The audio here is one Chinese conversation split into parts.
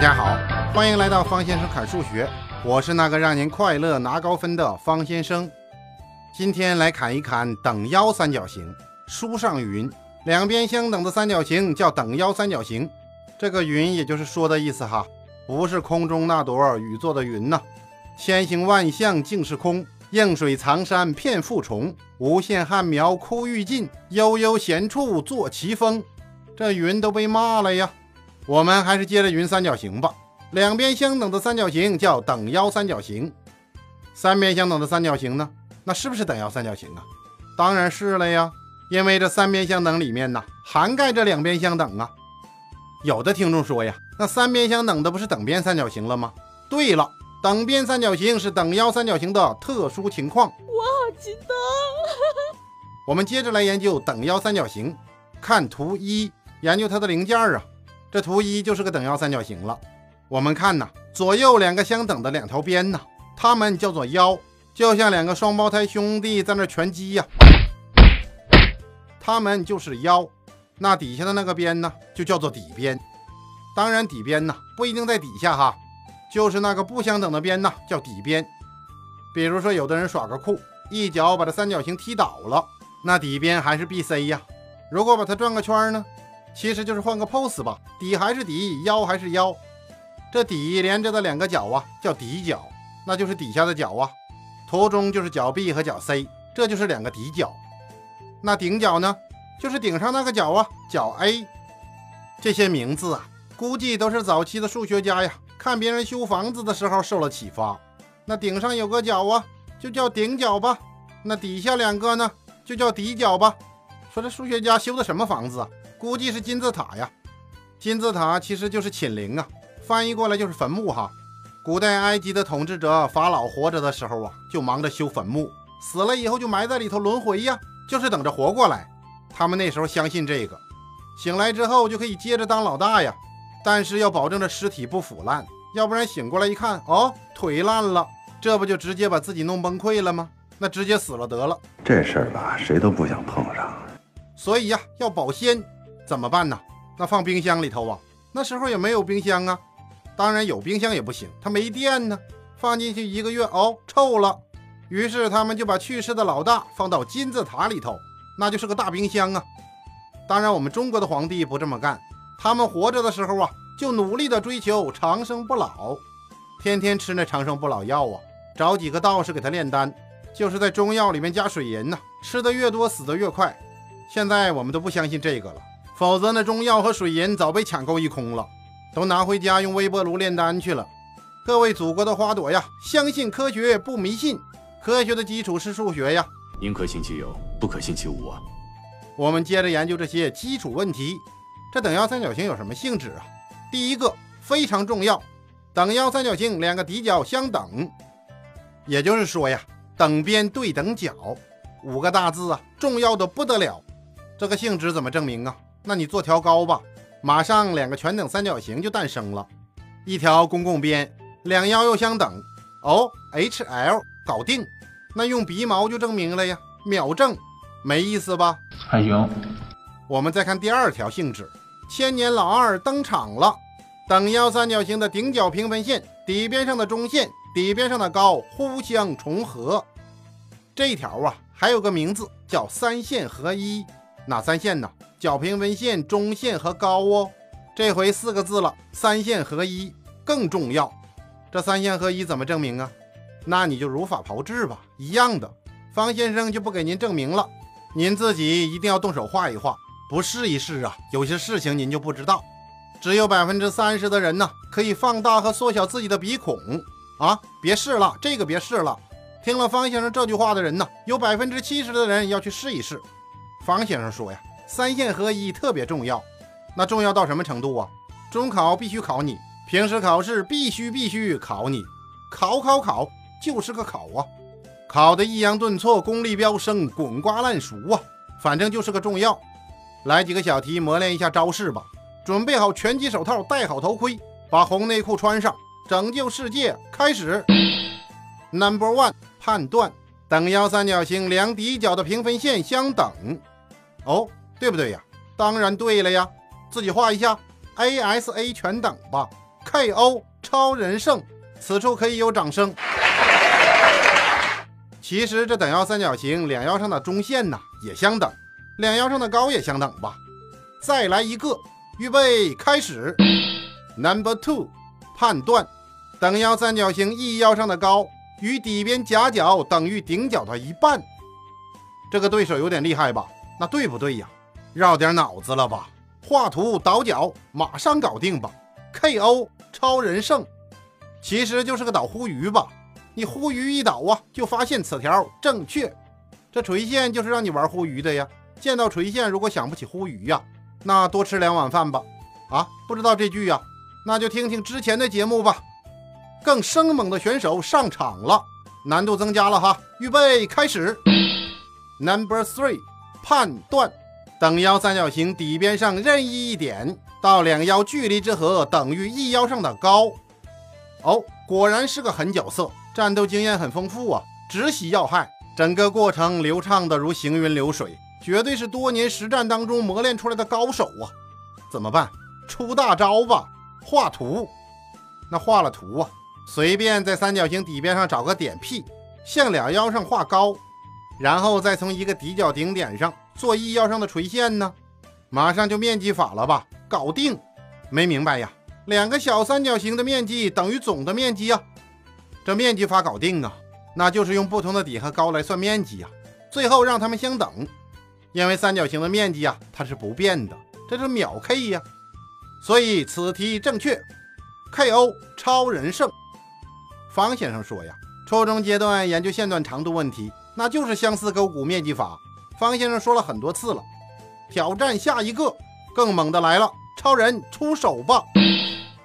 大家好，欢迎来到方先生侃数学，我是那个让您快乐拿高分的方先生。今天来侃一侃等腰三角形。书上云，两边相等的三角形叫等腰三角形。这个云也就是说的意思哈，不是空中那朵雨做的云呐。千形万象尽是空，映水藏山片复重。无限旱苗枯欲尽，悠悠闲处作奇峰。这云都被骂了呀。我们还是接着云三角形吧。两边相等的三角形叫等腰三角形。三边相等的三角形呢？那是不是等腰三角形啊？当然是了呀，因为这三边相等里面呢，涵盖着两边相等啊。有的听众说呀，那三边相等的不是等边三角形了吗？对了，等边三角形是等腰三角形的特殊情况。我好激动！我们接着来研究等腰三角形。看图一，研究它的零件啊。这图一就是个等腰三角形了。我们看呐，左右两个相等的两条边呐，它们叫做腰，就像两个双胞胎兄弟在那拳击呀，它们就是腰。那底下的那个边呢，就叫做底边。当然，底边呢不一定在底下哈，就是那个不相等的边呢叫底边。比如说，有的人耍个酷，一脚把这三角形踢倒了，那底边还是 BC 呀。如果把它转个圈呢？其实就是换个 pose 吧，底还是底，腰还是腰。这底连着的两个角啊，叫底角，那就是底下的角啊。图中就是角 B 和角 C，这就是两个底角。那顶角呢，就是顶上那个角啊，角 A。这些名字啊，估计都是早期的数学家呀，看别人修房子的时候受了启发。那顶上有个角啊，就叫顶角吧。那底下两个呢，就叫底角吧。说这数学家修的什么房子啊？估计是金字塔呀，金字塔其实就是寝陵啊，翻译过来就是坟墓哈。古代埃及的统治者法老活着的时候啊，就忙着修坟墓，死了以后就埋在里头轮回呀，就是等着活过来。他们那时候相信这个，醒来之后就可以接着当老大呀，但是要保证这尸体不腐烂，要不然醒过来一看，哦，腿烂了，这不就直接把自己弄崩溃了吗？那直接死了得了。这事儿吧，谁都不想碰上。所以呀，要保鲜。怎么办呢？那放冰箱里头啊？那时候也没有冰箱啊。当然有冰箱也不行，它没电呢。放进去一个月哦，臭了。于是他们就把去世的老大放到金字塔里头，那就是个大冰箱啊。当然我们中国的皇帝不这么干，他们活着的时候啊，就努力的追求长生不老，天天吃那长生不老药啊，找几个道士给他炼丹，就是在中药里面加水银呐，吃的越多死的越快。现在我们都不相信这个了。否则，那中药和水银早被抢购一空了，都拿回家用微波炉炼丹去了。各位祖国的花朵呀，相信科学不迷信，科学的基础是数学呀。宁可信其有，不可信其无啊。我们接着研究这些基础问题。这等腰三角形有什么性质啊？第一个非常重要，等腰三角形两个底角相等，也就是说呀，等边对等角，五个大字啊，重要的不得了。这个性质怎么证明啊？那你做条高吧，马上两个全等三角形就诞生了，一条公共边，两腰又相等，哦，H L 搞定，那用鼻毛就证明了呀，秒证，没意思吧？还行。我们再看第二条性质，千年老二登场了，等腰三角形的顶角平分线，底边上的中线，底边上的高互相重合，这条啊还有个名字叫三线合一，哪三线呢？角平分线、中线和高哦，这回四个字了，三线合一更重要。这三线合一怎么证明啊？那你就如法炮制吧，一样的。方先生就不给您证明了，您自己一定要动手画一画，不试一试啊，有些事情您就不知道。只有百分之三十的人呢，可以放大和缩小自己的鼻孔啊，别试了，这个别试了。听了方先生这句话的人呢，有百分之七十的人要去试一试。方先生说呀。三线合一特别重要，那重要到什么程度啊？中考必须考你，平时考试必须必须考你，考考考就是个考啊，考的抑扬顿挫，功力飙升，滚瓜烂熟啊，反正就是个重要。来几个小题磨练一下招式吧，准备好拳击手套，戴好头盔，把红内裤穿上，拯救世界开始。Number one，判断等腰三角形两底角的平分线相等，哦。对不对呀？当然对了呀，自己画一下，A S A 全等吧。KO 超人胜。此处可以有掌声。其实这等腰三角形两腰上的中线呢也相等，两腰上的高也相等吧。再来一个，预备开始。Number two，判断等腰三角形一腰上的高与底边夹角等于顶角的一半。这个对手有点厉害吧？那对不对呀？绕点脑子了吧？画图倒角，马上搞定吧！KO 超人胜。其实就是个倒呼鱼吧，你呼鱼一倒啊，就发现此条正确。这垂线就是让你玩呼鱼的呀。见到垂线，如果想不起呼鱼呀，那多吃两碗饭吧。啊，不知道这句呀，那就听听之前的节目吧。更生猛的选手上场了，难度增加了哈。预备开始。Number three，判断等腰三角形底边上任意一点到两腰距离之和等于一腰上的高。哦，果然是个狠角色，战斗经验很丰富啊，直袭要害，整个过程流畅的如行云流水，绝对是多年实战当中磨练出来的高手啊！怎么办？出大招吧！画图。那画了图啊，随便在三角形底边上找个点 P，向两腰上画高，然后再从一个底角顶点上做一腰上的垂线呢，马上就面积法了吧？搞定！没明白呀？两个小三角形的面积等于总的面积呀，这面积法搞定啊，那就是用不同的底和高来算面积呀，最后让它们相等，因为三角形的面积呀它是不变的，这是秒 K 呀，所以此题正确，KO 超人胜。方先生说呀，初中阶段研究线段长度问题，那就是相似勾股面积法。方先生说了很多次了，挑战下一个更猛的来了，超人出手吧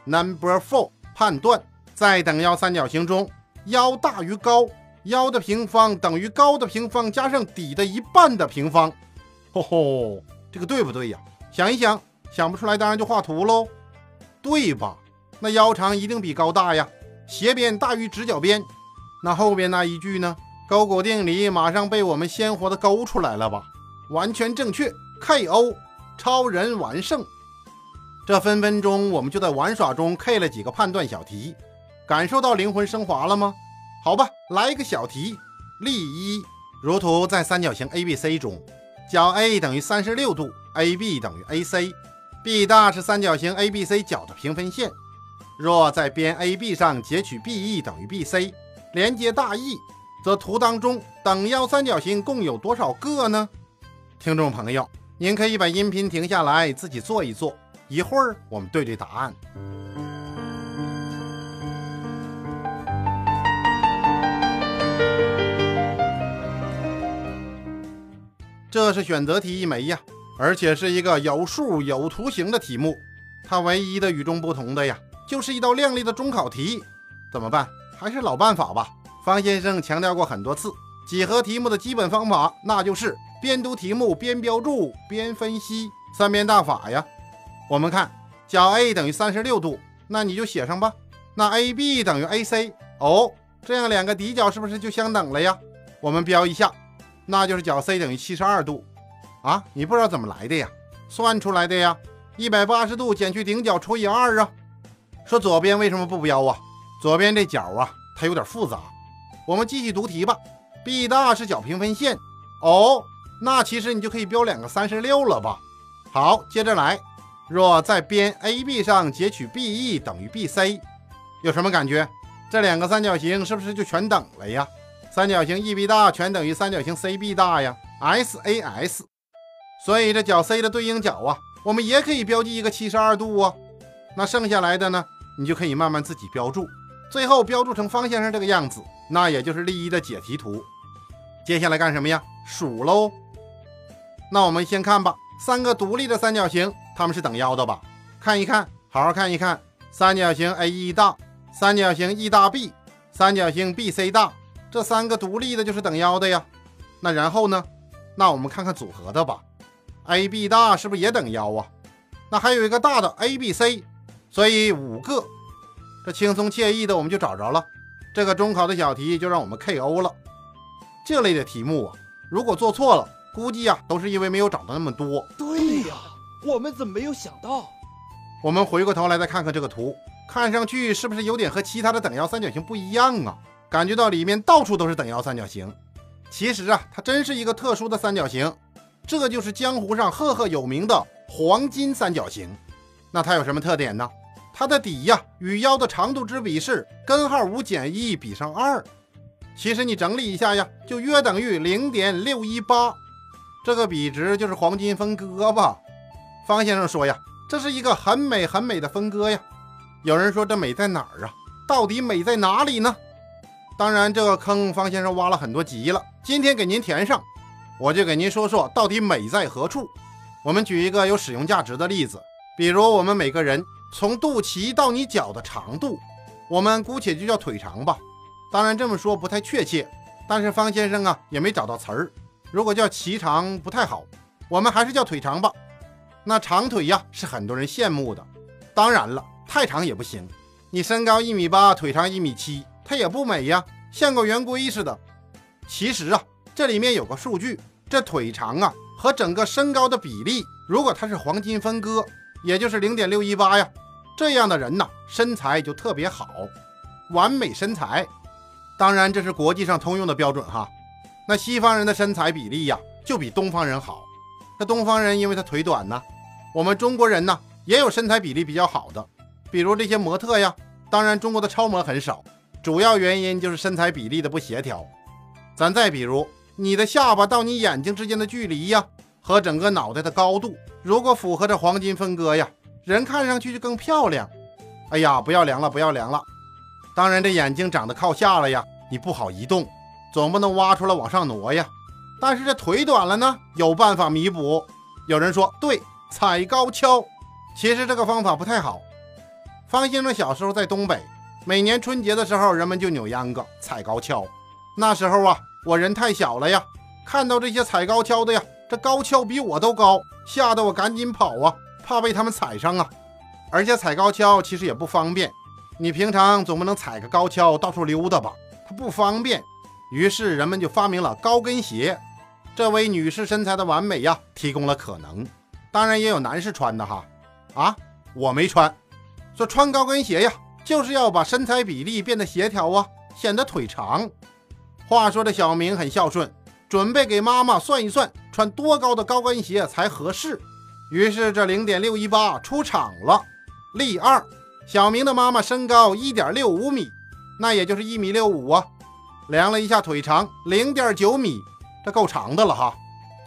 ！Number four，判断在等腰三角形中，腰大于高，腰的平方等于高的平方加上底的一半的平方。吼吼，这个对不对呀？想一想，想不出来当然就画图喽，对吧？那腰长一定比高大呀，斜边大于直角边。那后边那一句呢？勾股定理马上被我们鲜活的勾出来了吧？完全正确，KO，超人完胜。这分分钟我们就在玩耍中 K 了几个判断小题，感受到灵魂升华了吗？好吧，来一个小题。例一：如图在三角形 ABC 中，角 A 等于三十六度，AB 等于 AC，B 大是三角形 ABC 角的平分线。若在边 AB 上截取 BE 等于 BC，连接大 E，则图当中等腰三角形共有多少个呢？听众朋友，您可以把音频停下来，自己做一做。一会儿我们对对答案。这是选择题一枚呀，而且是一个有数有图形的题目。它唯一的与众不同的呀，就是一道亮丽的中考题。怎么办？还是老办法吧。方先生强调过很多次，几何题目的基本方法，那就是边读题目边标注边分析，三边大法呀。我们看角 A 等于三十六度，那你就写上吧。那 AB 等于 AC，哦，这样两个底角是不是就相等了呀？我们标一下，那就是角 C 等于七十二度啊。你不知道怎么来的呀？算出来的呀。一百八十度减去顶角除以二啊。说左边为什么不标啊？左边这角啊，它有点复杂。我们继续读题吧。B 大是角平分线，哦，那其实你就可以标两个三十六了吧？好，接着来。若在边 AB 上截取 BE 等于 BC，有什么感觉？这两个三角形是不是就全等了呀？三角形 EB 大全等于三角形 CB 大呀，SAS。所以这角 C 的对应角啊，我们也可以标记一个七十二度啊。那剩下来的呢，你就可以慢慢自己标注，最后标注成方先生这个样子，那也就是例一的解题图。接下来干什么呀？数喽。那我们先看吧，三个独立的三角形。它们是等腰的吧？看一看，好好看一看。三角形 AE 大，三角形 E 大 B，三角形 BC 大，这三个独立的就是等腰的呀。那然后呢？那我们看看组合的吧。AB 大是不是也等腰啊？那还有一个大的 ABC，所以五个。这轻松惬意的我们就找着了。这个中考的小题就让我们 KO 了。这类的题目啊，如果做错了，估计啊都是因为没有找到那么多。对呀。我们怎么没有想到？我们回过头来再看看这个图，看上去是不是有点和其他的等腰三角形不一样啊？感觉到里面到处都是等腰三角形。其实啊，它真是一个特殊的三角形，这就是江湖上赫赫有名的黄金三角形。那它有什么特点呢？它的底呀与腰的长度之比是根号五减一比上二。其实你整理一下呀，就约等于零点六一八。这个比值就是黄金分割吧？方先生说呀，这是一个很美很美的分割呀。有人说这美在哪儿啊？到底美在哪里呢？当然，这个坑方先生挖了很多集了，今天给您填上，我就给您说说到底美在何处。我们举一个有使用价值的例子，比如我们每个人从肚脐到你脚的长度，我们姑且就叫腿长吧。当然这么说不太确切，但是方先生啊也没找到词儿。如果叫脐长不太好，我们还是叫腿长吧。那长腿呀是很多人羡慕的，当然了，太长也不行。你身高一米八，腿长一米七。它也不美呀，像个圆规似的。其实啊，这里面有个数据，这腿长啊和整个身高的比例，如果它是黄金分割，也就是零点六一八呀，这样的人呐，身材就特别好，完美身材。当然这是国际上通用的标准哈。那西方人的身材比例呀，就比东方人好。那东方人因为他腿短呢，我们中国人呢也有身材比例比较好的，比如这些模特呀。当然中国的超模很少。主要原因就是身材比例的不协调。咱再比如，你的下巴到你眼睛之间的距离呀，和整个脑袋的高度，如果符合这黄金分割呀，人看上去就更漂亮。哎呀，不要量了，不要量了。当然，这眼睛长得靠下了呀，你不好移动，总不能挖出来往上挪呀。但是这腿短了呢，有办法弥补。有人说，对，踩高跷。其实这个方法不太好。方先生小时候在东北。每年春节的时候，人们就扭秧歌、踩高跷。那时候啊，我人太小了呀，看到这些踩高跷的呀，这高跷比我都高，吓得我赶紧跑啊，怕被他们踩上啊。而且踩高跷其实也不方便，你平常总不能踩个高跷到处溜达吧？它不方便。于是人们就发明了高跟鞋，这为女士身材的完美呀提供了可能。当然也有男士穿的哈。啊，我没穿，说穿高跟鞋呀。就是要把身材比例变得协调啊，显得腿长。话说这小明很孝顺，准备给妈妈算一算穿多高的高跟鞋才合适。于是这零点六一八出场了。例二，小明的妈妈身高一点六五米，那也就是一米六五啊。量了一下腿长零点九米，这够长的了哈。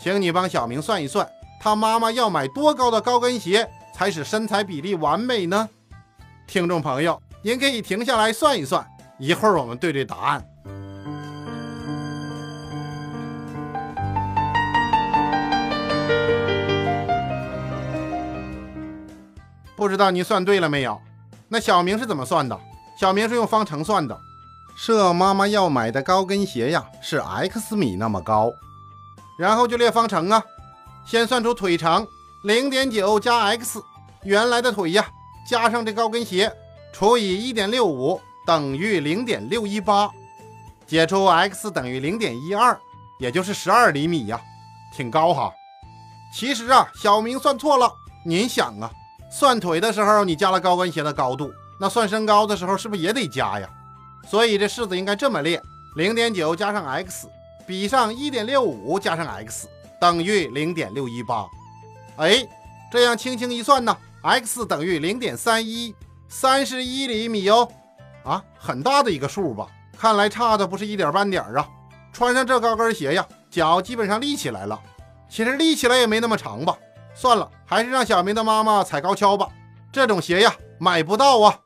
请你帮小明算一算，他妈妈要买多高的高跟鞋才使身材比例完美呢？听众朋友。您可以停下来算一算，一会儿我们对对答案。不知道您算对了没有？那小明是怎么算的？小明是用方程算的。设妈妈要买的高跟鞋呀是 x 米那么高，然后就列方程啊。先算出腿长零点九加 x，原来的腿呀加上这高跟鞋。除以一点六五等于零点六一八，解出 x 等于零点一二，也就是十二厘米呀，挺高哈。其实啊，小明算错了。您想啊，算腿的时候你加了高跟鞋的高度，那算身高的时候是不是也得加呀？所以这式子应该这么列：零点九加上 x 比上一点六五加上 x 等于零点六一八。哎，这样轻轻一算呢，x 等于零点三一。三十一厘米哦，啊，很大的一个数吧？看来差的不是一点半点啊！穿上这高跟鞋呀，脚基本上立起来了。其实立起来也没那么长吧？算了，还是让小明的妈妈踩高跷吧。这种鞋呀，买不到啊。